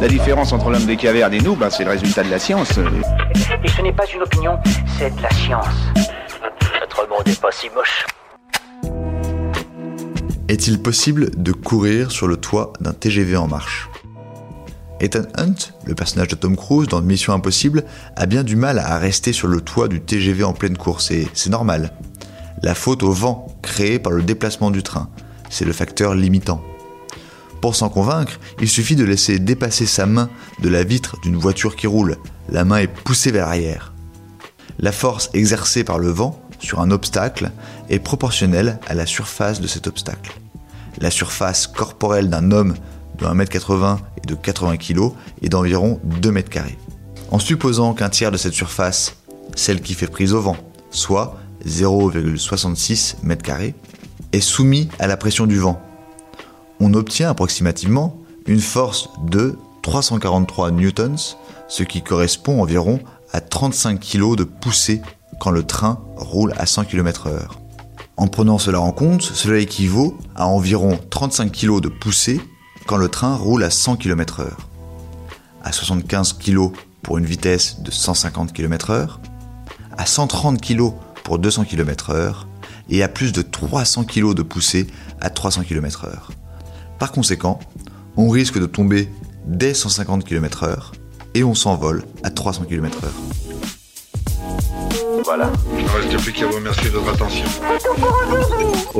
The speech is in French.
La différence entre l'homme des cavernes et nous, ben, c'est le résultat de la science. Et ce n'est pas une opinion, c'est de la science. Notre monde n'est pas si moche. Est-il possible de courir sur le toit d'un TGV en marche? Ethan Hunt, le personnage de Tom Cruise dans Mission Impossible, a bien du mal à rester sur le toit du TGV en pleine course et c'est normal. La faute au vent créé par le déplacement du train, c'est le facteur limitant. Pour s'en convaincre, il suffit de laisser dépasser sa main de la vitre d'une voiture qui roule. La main est poussée vers l'arrière. La force exercée par le vent sur un obstacle est proportionnelle à la surface de cet obstacle. La surface corporelle d'un homme de 1m80 et de 80 kg est d'environ 2 m carrés. En supposant qu'un tiers de cette surface, celle qui fait prise au vent, soit 0,66 m2, est soumis à la pression du vent, on obtient approximativement une force de 343 newtons, ce qui correspond environ à 35 kg de poussée quand le train roule à 100 km/h. En prenant cela en compte, cela équivaut à environ 35 kg de poussée quand le train roule à 100 km/h, à 75 kg pour une vitesse de 150 km/h, à 130 kg pour 200 km/h et à plus de 300 kg de poussée à 300 km/h. Par conséquent, on risque de tomber dès 150 km/h et on s'envole à 300 km/h. Voilà. Il ne reste plus qu'à vous remercier de votre attention. Au revoir.